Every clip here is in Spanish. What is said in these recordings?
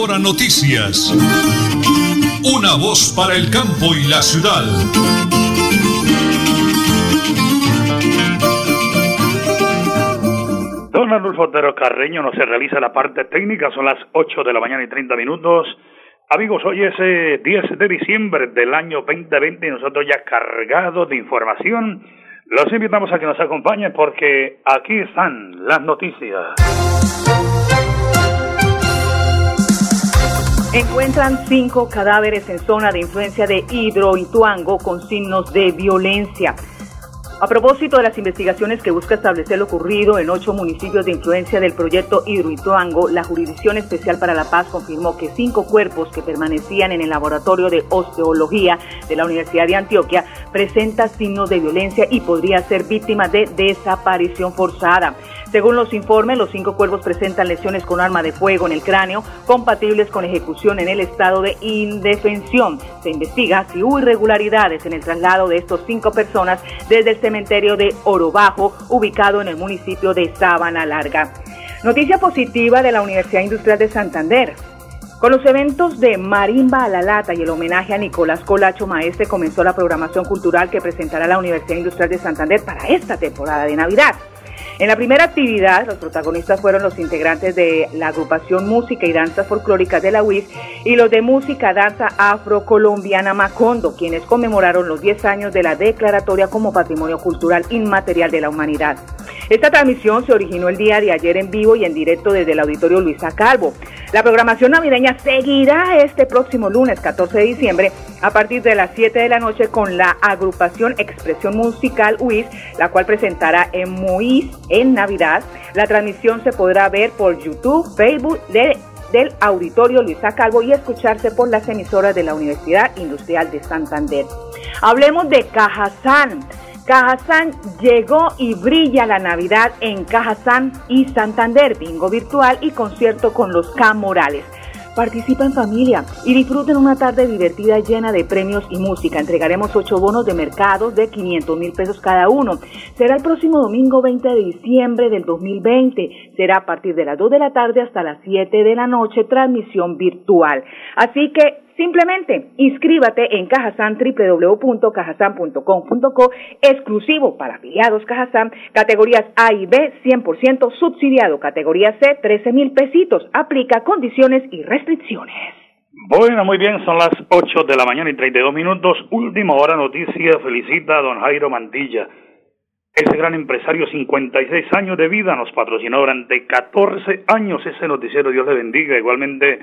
Hora Noticias. Una voz para el campo y la ciudad. Don Arnulfo Otero Carreño no se realiza la parte técnica, son las 8 de la mañana y 30 minutos. Amigos, hoy es 10 eh, de diciembre del año 2020 y nosotros ya cargados de información. Los invitamos a que nos acompañen porque aquí están las noticias. Encuentran cinco cadáveres en zona de influencia de Hidroituango con signos de violencia. A propósito de las investigaciones que busca establecer lo ocurrido en ocho municipios de influencia del proyecto Hidroituango, la Jurisdicción Especial para la Paz confirmó que cinco cuerpos que permanecían en el laboratorio de osteología de la Universidad de Antioquia presentan signos de violencia y podría ser víctima de desaparición forzada. Según los informes, los cinco cuervos presentan lesiones con arma de fuego en el cráneo, compatibles con ejecución en el estado de indefensión. Se investiga si hubo irregularidades en el traslado de estos cinco personas desde el cementerio de Oro Bajo, ubicado en el municipio de Sabana Larga. Noticia positiva de la Universidad Industrial de Santander. Con los eventos de Marimba a la Lata y el homenaje a Nicolás Colacho Maestre comenzó la programación cultural que presentará la Universidad Industrial de Santander para esta temporada de Navidad. En la primera actividad, los protagonistas fueron los integrantes de la agrupación Música y Danza Folclóricas de la UIS y los de Música Danza Afrocolombiana Macondo, quienes conmemoraron los 10 años de la declaratoria como Patrimonio Cultural Inmaterial de la Humanidad. Esta transmisión se originó el día de ayer en vivo y en directo desde el auditorio Luisa Calvo. La programación navideña seguirá este próximo lunes 14 de diciembre a partir de las 7 de la noche con la agrupación Expresión Musical UIS, la cual presentará en MUIS en Navidad. La transmisión se podrá ver por YouTube, Facebook del Auditorio Luisa Calvo y escucharse por las emisoras de la Universidad Industrial de Santander. Hablemos de Cajazán. Cajazán llegó y brilla la Navidad en Cajazán y Santander, bingo virtual y concierto con los Camorales. Participa en familia y disfruten una tarde divertida llena de premios y música. Entregaremos ocho bonos de mercado de 500 mil pesos cada uno. Será el próximo domingo 20 de diciembre del 2020. Será a partir de las 2 de la tarde hasta las 7 de la noche, transmisión virtual. Así que Simplemente inscríbate en Cajazán www.cajazán.com.co exclusivo para afiliados Cajazán, categorías A y B 100% subsidiado, categoría C 13 mil pesitos, aplica condiciones y restricciones. Bueno, muy bien, son las 8 de la mañana y 32 minutos, última hora noticia, felicita a don Jairo Mantilla. Ese gran empresario, 56 años de vida, nos patrocinó durante 14 años ese noticiero, Dios le bendiga. Igualmente,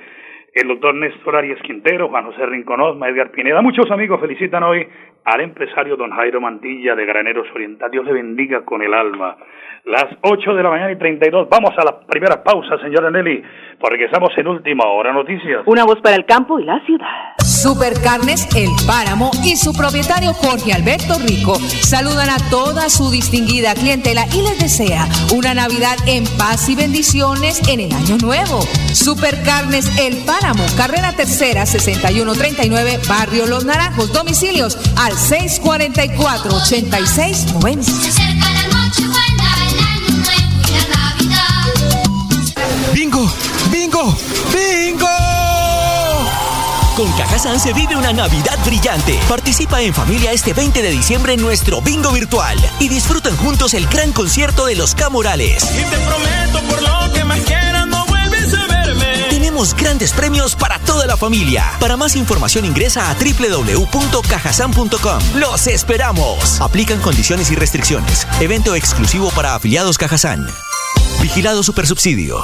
el doctor Néstor Arias Quintero, Juan José Rinconosma, Edgar Pineda. Muchos amigos felicitan hoy al empresario don Jairo Mantilla de Graneros Oriental. Dios le bendiga con el alma. Las 8 de la mañana y 32. Vamos a la primera pausa, señora Nelly, porque estamos en última hora noticias. Una voz para el campo y la ciudad. Supercarnes El Páramo y su propietario Jorge Alberto Rico saludan a toda su distinguida clientela y les desea una Navidad en paz y bendiciones en el año nuevo. Supercarnes El Páramo, carrera tercera 6139, Barrio Los Naranjos, domicilios al 644 8690. ¡Bingo! ¡Bingo! ¡Bingo! Con Cajazán se vive una Navidad brillante. Participa en familia este 20 de diciembre en nuestro bingo virtual y disfruten juntos el gran concierto de los Camorales. Y te prometo por lo que más quieras Grandes premios para toda la familia. Para más información ingresa a www.cajasan.com. ¡Los esperamos! Aplican condiciones y restricciones. Evento exclusivo para afiliados Cajazán. Vigilado Supersubsidio.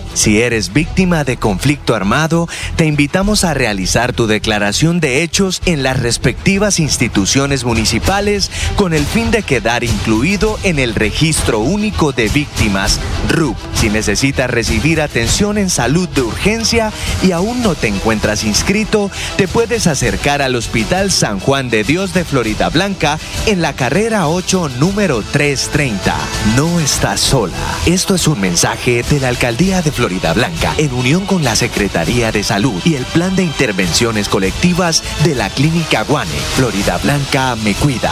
Si eres víctima de conflicto armado, te invitamos a realizar tu declaración de hechos en las respectivas instituciones municipales con el fin de quedar incluido en el Registro Único de Víctimas, RUP. Si necesitas recibir atención en salud de urgencia y aún no te encuentras inscrito, te puedes acercar al Hospital San Juan de Dios de Florida Blanca en la carrera 8, número 330. No estás sola. Esto es un mensaje de la Alcaldía de Florida Blanca en unión con la Secretaría de Salud y el Plan de Intervenciones Colectivas de la Clínica Guane. Florida Blanca me cuida.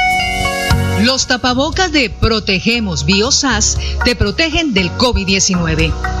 Los tapabocas de Protegemos Biosas te protegen del COVID-19.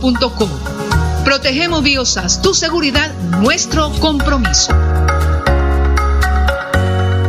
Protegemos Biosas, tu seguridad, nuestro compromiso.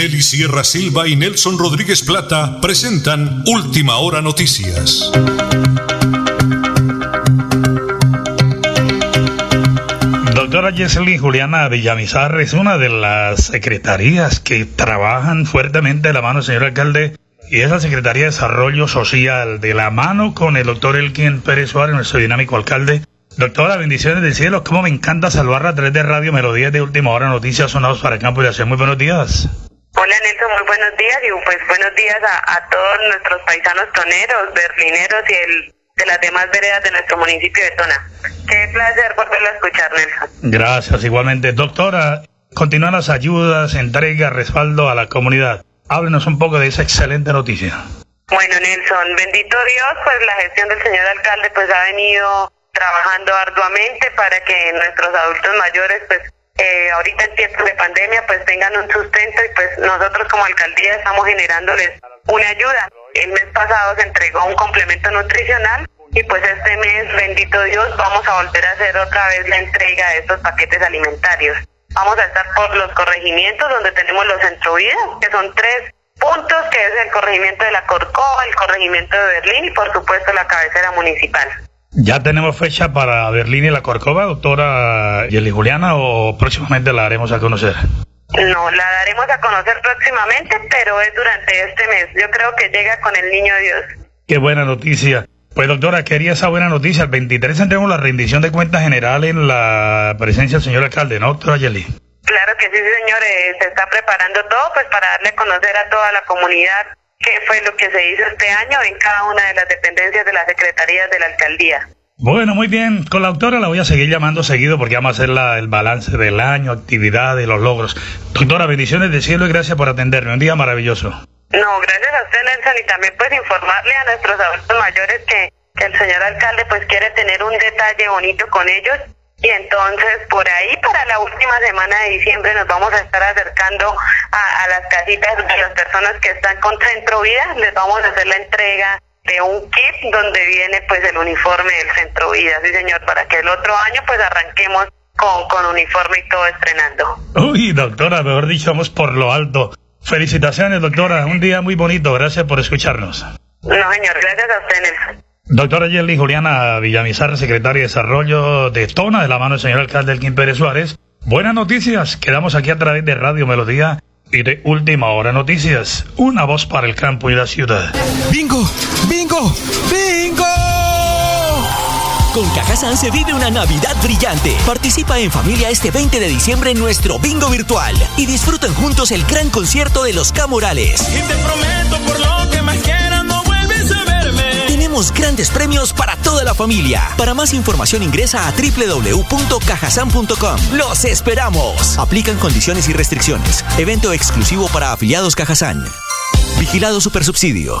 Nelly Sierra Silva y Nelson Rodríguez Plata presentan Última Hora Noticias. Doctora Jesselyn Juliana Villamizar es una de las secretarías que trabajan fuertemente de la mano señor alcalde y es la Secretaría de Desarrollo Social de la mano con el doctor Elkin Pérez Suárez, nuestro dinámico alcalde. Doctora, bendiciones del cielo. Cómo me encanta salvarla a través de Radio Melodías de Última Hora Noticias Sonados para el Campo y Hacer. Muy buenos días. Hola Nelson, muy buenos días y pues buenos días a, a todos nuestros paisanos toneros, berlineros y el, de las demás veredas de nuestro municipio de Tona. Qué placer volverlo a escuchar, Nelson. Gracias, igualmente. Doctora, continúan las ayudas, entrega, respaldo a la comunidad. Háblenos un poco de esa excelente noticia. Bueno, Nelson, bendito Dios, pues la gestión del señor alcalde pues ha venido trabajando arduamente para que nuestros adultos mayores pues eh, ahorita en tiempos de pandemia pues tengan un sustento y pues nosotros como alcaldía estamos generándoles una ayuda. El mes pasado se entregó un complemento nutricional y pues este mes, bendito Dios, vamos a volver a hacer otra vez la entrega de estos paquetes alimentarios. Vamos a estar por los corregimientos donde tenemos los centrovidas, que son tres puntos, que es el corregimiento de la Corcova, el corregimiento de Berlín y por supuesto la cabecera municipal. ¿Ya tenemos fecha para Berlín y la Corcova, doctora Yeli Juliana, o próximamente la haremos a conocer? No, la daremos a conocer próximamente, pero es durante este mes. Yo creo que llega con el niño Dios. Qué buena noticia. Pues doctora, quería esa buena noticia. El 23 tendremos la rendición de cuentas general en la presencia del señor alcalde, ¿no, doctora Yeli? Claro que sí, señor. Eh, se está preparando todo pues para darle a conocer a toda la comunidad qué fue lo que se hizo este año en cada una de las dependencias de las secretarías de la alcaldía. Bueno, muy bien. Con la doctora la voy a seguir llamando seguido porque vamos a hacer la, el balance del año, actividades, los logros. Doctora, bendiciones del cielo y gracias por atenderme. Un día maravilloso. No, gracias a usted, Nelson, y también pues informarle a nuestros adultos mayores que, que el señor alcalde pues quiere tener un detalle bonito con ellos y entonces por ahí para la última semana de diciembre nos vamos a estar acercando a, las casitas de las personas que están con Centro Vida, les vamos a hacer la entrega de un kit donde viene pues el uniforme del Centro Vida, sí señor, para que el otro año pues arranquemos con, con uniforme y todo estrenando. Uy, doctora, mejor dicho, vamos por lo alto. Felicitaciones, doctora, un día muy bonito, gracias por escucharnos. No, señor, gracias a usted, Doctora Yeli Juliana Villamizar, secretaria de Desarrollo de Tona, de la mano del señor alcalde Elkin Pérez Suárez. Buenas noticias, quedamos aquí a través de Radio Melodía y de Última Hora Noticias, una voz para el campo y la ciudad. ¡Bingo! ¡Bingo! ¡Bingo! Con Cajazán se vive una Navidad brillante. Participa en familia este 20 de diciembre en nuestro bingo virtual y disfruten juntos el gran concierto de los Camorales. Y te prometo por lo que más Grandes premios para toda la familia. Para más información ingresa a www.cajasan.com. ¡Los esperamos! Aplican condiciones y restricciones. Evento exclusivo para afiliados Cajazán. Vigilado Supersubsidio.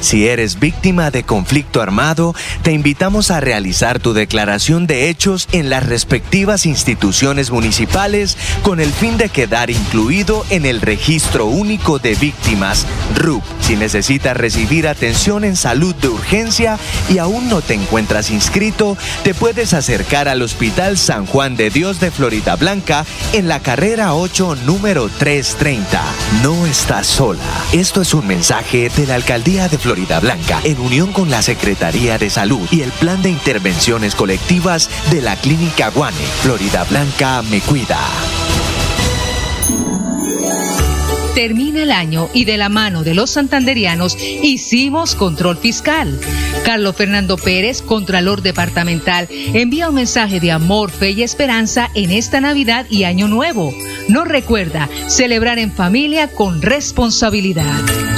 Si eres víctima de conflicto armado, te invitamos a realizar tu declaración de hechos en las respectivas instituciones municipales con el fin de quedar incluido en el Registro Único de Víctimas, RUP. Si necesitas recibir atención en salud de urgencia y aún no te encuentras inscrito, te puedes acercar al Hospital San Juan de Dios de Florida Blanca en la carrera 8, número 330. No estás sola. Esto es un mensaje de la Alcaldía de Florida Florida Blanca, en unión con la Secretaría de Salud y el Plan de Intervenciones Colectivas de la Clínica Guane. Florida Blanca me cuida. Termina el año y de la mano de los santanderianos hicimos control fiscal. Carlos Fernando Pérez, Contralor Departamental, envía un mensaje de amor, fe y esperanza en esta Navidad y Año Nuevo. Nos recuerda celebrar en familia con responsabilidad.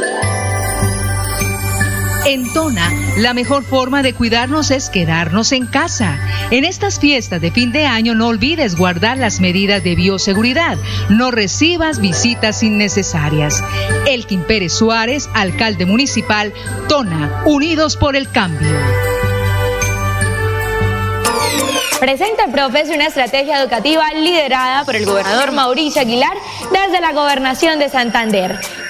En Tona, la mejor forma de cuidarnos es quedarnos en casa. En estas fiestas de fin de año no olvides guardar las medidas de bioseguridad. No recibas visitas innecesarias. Elkin Pérez Suárez, alcalde municipal, Tona, Unidos por el Cambio. Presenta Profes una estrategia educativa liderada por el gobernador Mauricio Aguilar desde la gobernación de Santander.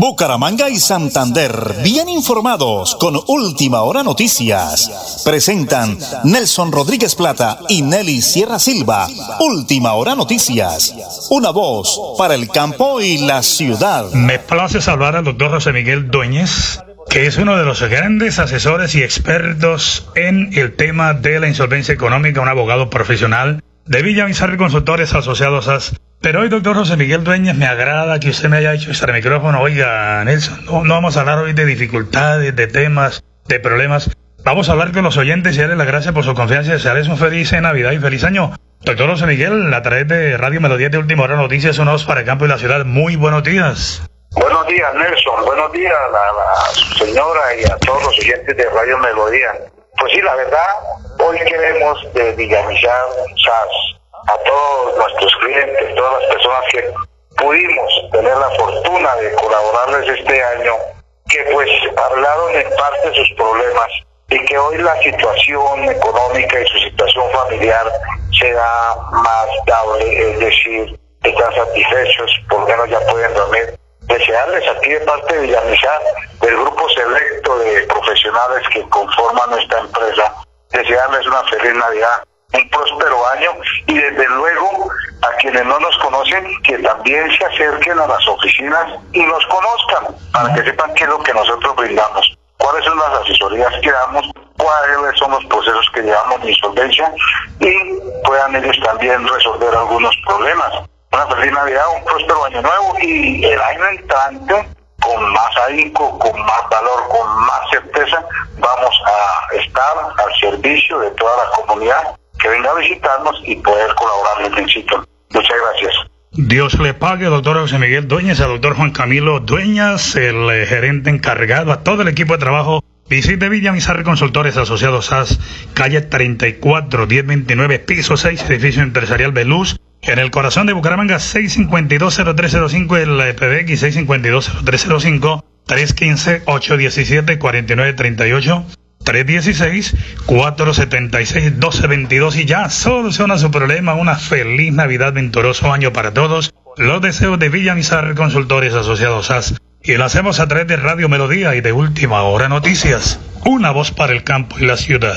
Bucaramanga y Santander, bien informados con Última Hora Noticias. Presentan Nelson Rodríguez Plata y Nelly Sierra Silva. Última Hora Noticias. Una voz para el campo y la ciudad. Me place saludar al doctor José Miguel Dueñez que es uno de los grandes asesores y expertos en el tema de la insolvencia económica, un abogado profesional de Villa Consultores Asociados a pero hoy, doctor José Miguel Dueñas, me agrada que usted me haya hecho este micrófono. Oiga, Nelson, no, vamos a hablar hoy de dificultades, de temas, de problemas. Vamos a hablar con los oyentes y darles las gracias por su confianza y desearles un feliz Navidad y feliz año. Doctor José Miguel, a través de Radio Melodía de Última Hora Noticias, unos para el campo y la ciudad. Muy buenos días. Buenos días, Nelson. Buenos días a la, señora y a todos los oyentes de Radio Melodía. Pues sí, la verdad, hoy queremos de Villamizar SAS a todos nuestros clientes, todas las personas que pudimos tener la fortuna de colaborarles este año, que pues hablaron en parte sus problemas y que hoy la situación económica y su situación familiar se da más dable, es decir, están satisfechos, por lo menos ya pueden dormir. Desearles aquí de parte de Villamizar, del grupo selecto de profesionales que conforman nuestra empresa, desearles una feliz Navidad, un próspero año y desde luego a quienes no nos conocen que también se acerquen a las oficinas y nos conozcan para que sepan qué es lo que nosotros brindamos, cuáles son las asesorías que damos, cuáles son los procesos que llevamos de insolvencia y puedan ellos también resolver algunos problemas. Una feliz Navidad, un próspero año nuevo y el año entrante con más ahínco, con más valor, con más certeza, vamos a estar al servicio de toda la comunidad que venga a visitarnos y poder colaborar en el sitio. Muchas gracias. Dios le pague, doctor José Miguel Dueñas, al doctor Juan Camilo Dueñas, el eh, gerente encargado, a todo el equipo de trabajo. Visite Villa Mizarri Consultores Asociados AS, calle 34, 1029, piso 6, edificio empresarial Beluz. En el corazón de Bucaramanga, 652-0305, el PBX 652-0305, 315-817-4938. 316-476-1222 y ya soluciona su problema. Una feliz Navidad, venturoso año para todos. Los deseos de Villamizar Consultores Asociados AS. Y lo hacemos a través de Radio Melodía y de Última Hora Noticias. Una voz para el campo y la ciudad.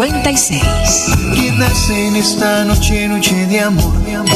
1396. Que nace en esta noche, noche de amor, de amor,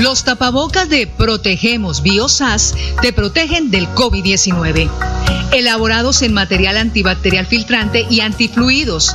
Los tapabocas de Protegemos Biosas te protegen del COVID-19. Elaborados en material antibacterial filtrante y antifluidos,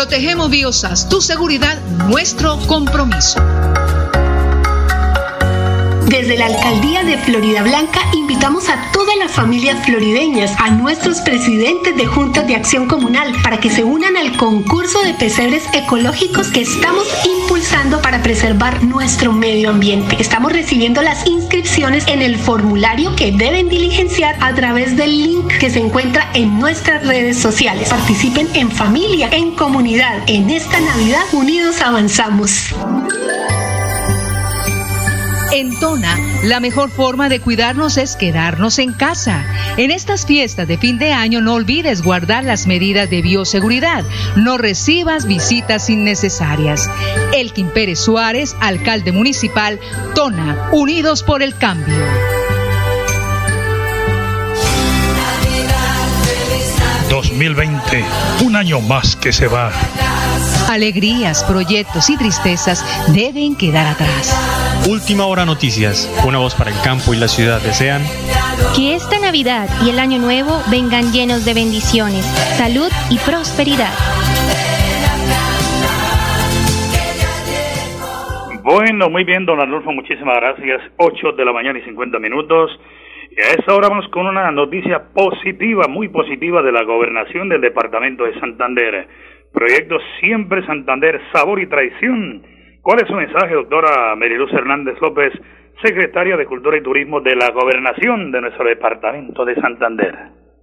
Protegemos Biosas, tu seguridad, nuestro compromiso. Desde la alcaldía de Florida Blanca invitamos a todas las familias florideñas, a nuestros presidentes de juntas de acción comunal, para que se unan al concurso de pesebres ecológicos que estamos impulsando para preservar nuestro medio ambiente. Estamos recibiendo las inscripciones en el formulario que deben diligenciar a través del link que se encuentra en nuestras redes sociales. Participen en familia, en comunidad. En esta Navidad, unidos avanzamos. En Tona, la mejor forma de cuidarnos es quedarnos en casa. En estas fiestas de fin de año no olvides guardar las medidas de bioseguridad. No recibas visitas innecesarias. Elkin Pérez Suárez, alcalde municipal, Tona, Unidos por el Cambio. 2020, un año más que se va. Alegrías, proyectos y tristezas deben quedar atrás. Última hora noticias, una voz para el campo y la ciudad desean que esta Navidad y el Año Nuevo vengan llenos de bendiciones, salud y prosperidad. Bueno, muy bien, don Arnulfo, muchísimas gracias. 8 de la mañana y 50 minutos. Y a esta hora vamos con una noticia positiva, muy positiva de la gobernación del departamento de Santander. Proyecto Siempre Santander, Sabor y Traición. ¿Cuál es su mensaje, doctora Meriluz Hernández López, secretaria de Cultura y Turismo de la gobernación de nuestro departamento de Santander?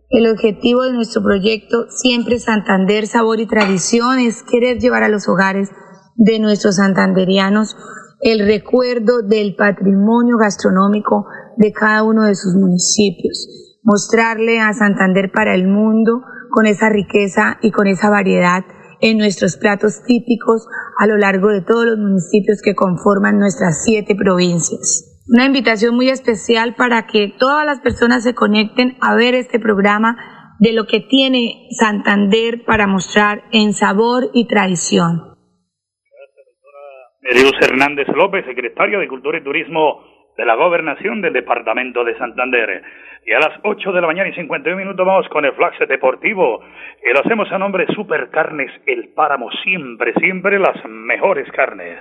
El objetivo de nuestro proyecto Siempre Santander, Sabor y Tradición es querer llevar a los hogares de nuestros santanderianos el recuerdo del patrimonio gastronómico de cada uno de sus municipios, mostrarle a Santander para el mundo con esa riqueza y con esa variedad en nuestros platos típicos a lo largo de todos los municipios que conforman nuestras siete provincias. Una invitación muy especial para que todas las personas se conecten a ver este programa de lo que tiene Santander para mostrar en sabor y tradición. Meriluz Hernández López, secretario de Cultura y Turismo de la Gobernación del Departamento de Santander. Y a las 8 de la mañana y 51 minutos vamos con el Flash Deportivo. Y lo hacemos a nombre de Supercarnes El Páramo. Siempre, siempre las mejores carnes.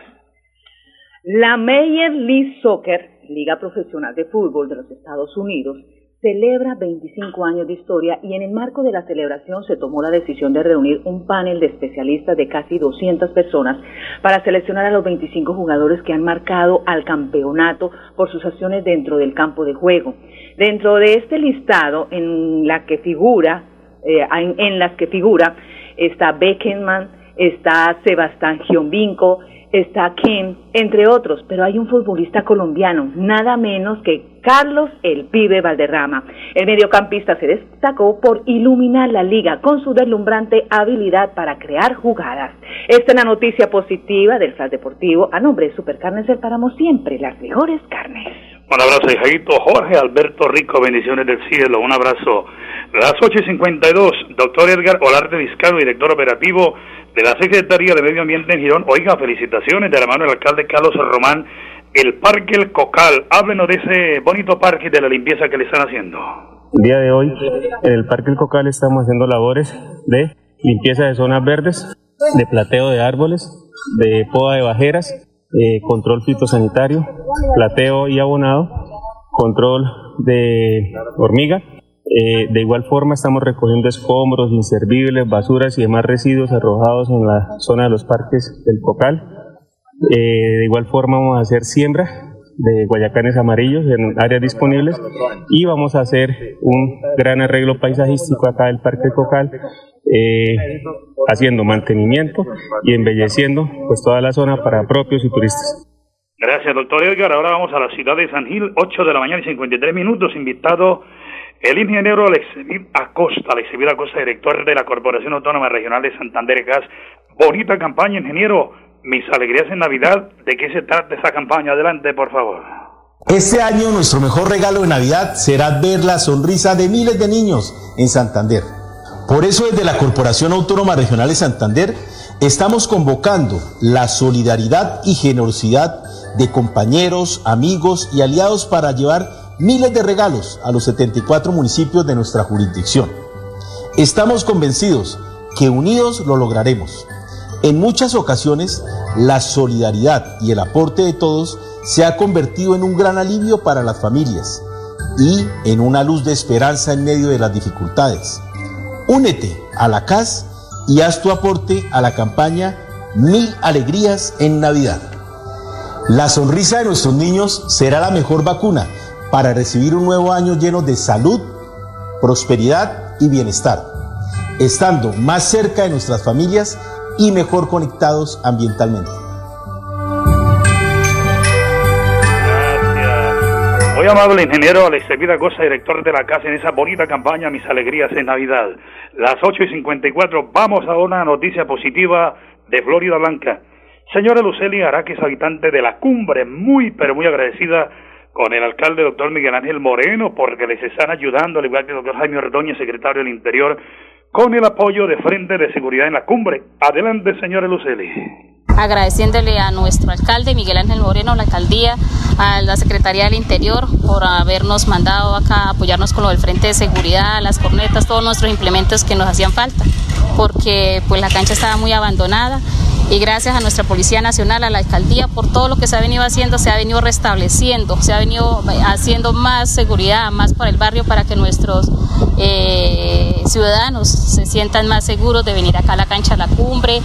La Major League Soccer, Liga Profesional de Fútbol de los Estados Unidos, celebra 25 años de historia y en el marco de la celebración se tomó la decisión de reunir un panel de especialistas de casi 200 personas para seleccionar a los 25 jugadores que han marcado al campeonato por sus acciones dentro del campo de juego. Dentro de este listado en la que figura, eh, en, las que figura está Beckenman, está Sebastián Giovinco, está Kim, entre otros, pero hay un futbolista colombiano, nada menos que Carlos El Pibe Valderrama. El mediocampista se destacó por iluminar la liga con su deslumbrante habilidad para crear jugadas. Esta es la noticia positiva del Flash Deportivo a nombre de Supercarnes del Páramo, siempre las mejores carnes. Un abrazo, hijadito Jorge Alberto Rico, bendiciones del cielo, un abrazo. Las 8 y 52, doctor Edgar Olarte Vizcarro, director operativo de la Secretaría de Medio Ambiente en Girón. Oiga, felicitaciones de la mano del alcalde Carlos Román, el Parque El Cocal. Háblenos de ese bonito parque y de la limpieza que le están haciendo. El día de hoy, en el Parque El Cocal estamos haciendo labores de limpieza de zonas verdes, de plateo de árboles, de poda de bajeras, eh, control fitosanitario, plateo y abonado, control de hormiga. Eh, de igual forma estamos recogiendo escombros, inservibles, basuras y demás residuos arrojados en la zona de los parques del Cocal. Eh, de igual forma vamos a hacer siembra de guayacanes amarillos en áreas disponibles y vamos a hacer un gran arreglo paisajístico acá del Parque Cocal eh, haciendo mantenimiento y embelleciendo pues toda la zona para propios y turistas. Gracias, doctor Edgar. Ahora vamos a la ciudad de San Gil, 8 de la mañana y 53 minutos. Invitado el ingeniero Alexevir Acosta, Alexevir Acosta, director de la Corporación Autónoma Regional de Santander Gas. Bonita campaña, ingeniero. Mis alegrías en Navidad. ¿De qué se trata esa campaña? Adelante, por favor. Este año nuestro mejor regalo de Navidad será ver la sonrisa de miles de niños en Santander. Por eso desde la Corporación Autónoma Regional de Santander estamos convocando la solidaridad y generosidad de compañeros, amigos y aliados para llevar miles de regalos a los 74 municipios de nuestra jurisdicción. Estamos convencidos que unidos lo lograremos. En muchas ocasiones, la solidaridad y el aporte de todos se ha convertido en un gran alivio para las familias y en una luz de esperanza en medio de las dificultades. Únete a la CAS y haz tu aporte a la campaña Mil Alegrías en Navidad. La sonrisa de nuestros niños será la mejor vacuna para recibir un nuevo año lleno de salud, prosperidad y bienestar, estando más cerca de nuestras familias y mejor conectados ambientalmente. Muy amable ingeniero Alex Vida Cosa, director de la casa en esa bonita campaña Mis Alegrías en Navidad. Las 8 y 54, vamos a una noticia positiva de Florida Blanca. Señora Luceli Araques, habitante de la cumbre, muy pero muy agradecida con el alcalde doctor Miguel Ángel Moreno porque les están ayudando, al igual que el doctor Jaime Ordóñez, secretario del Interior, con el apoyo de Frente de Seguridad en la cumbre. Adelante, señora Luceli agradeciéndole a nuestro alcalde Miguel Ángel Moreno, la alcaldía, a la Secretaría del Interior por habernos mandado acá apoyarnos con lo del Frente de Seguridad, las cornetas, todos nuestros implementos que nos hacían falta, porque pues la cancha estaba muy abandonada y gracias a nuestra Policía Nacional, a la alcaldía, por todo lo que se ha venido haciendo, se ha venido restableciendo, se ha venido haciendo más seguridad, más para el barrio, para que nuestros eh, ciudadanos se sientan más seguros de venir acá a la cancha a la cumbre.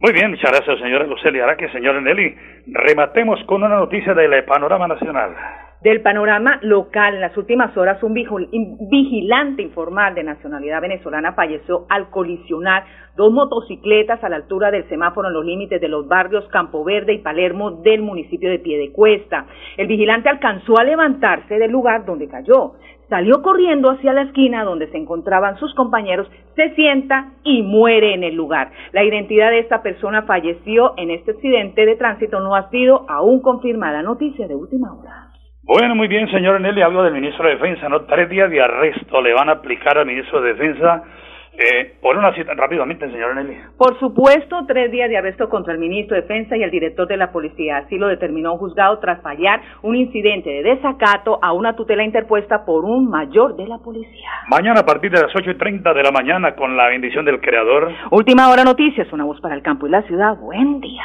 Muy bien, muchas gracias, señora Luceli que señor Nelly. Rematemos con una noticia del panorama nacional. Del panorama local, en las últimas horas, un vigilante informal de nacionalidad venezolana falleció al colisionar dos motocicletas a la altura del semáforo en los límites de los barrios Campo Verde y Palermo del municipio de Piedecuesta. El vigilante alcanzó a levantarse del lugar donde cayó salió corriendo hacia la esquina donde se encontraban sus compañeros, se sienta y muere en el lugar. La identidad de esta persona falleció en este accidente de tránsito no ha sido aún confirmada. Noticia de última hora. Bueno, muy bien, señor Nelly, hablo del ministro de Defensa, ¿no? Tres días de arresto le van a aplicar al ministro de Defensa eh, por una cita, rápidamente, señora Nelly. Por supuesto, tres días de arresto contra el ministro de Defensa y el director de la policía. Así lo determinó un juzgado tras fallar un incidente de desacato a una tutela interpuesta por un mayor de la policía. Mañana a partir de las ocho y treinta de la mañana con la bendición del Creador. Última hora noticias, una voz para el campo y la ciudad. Buen día.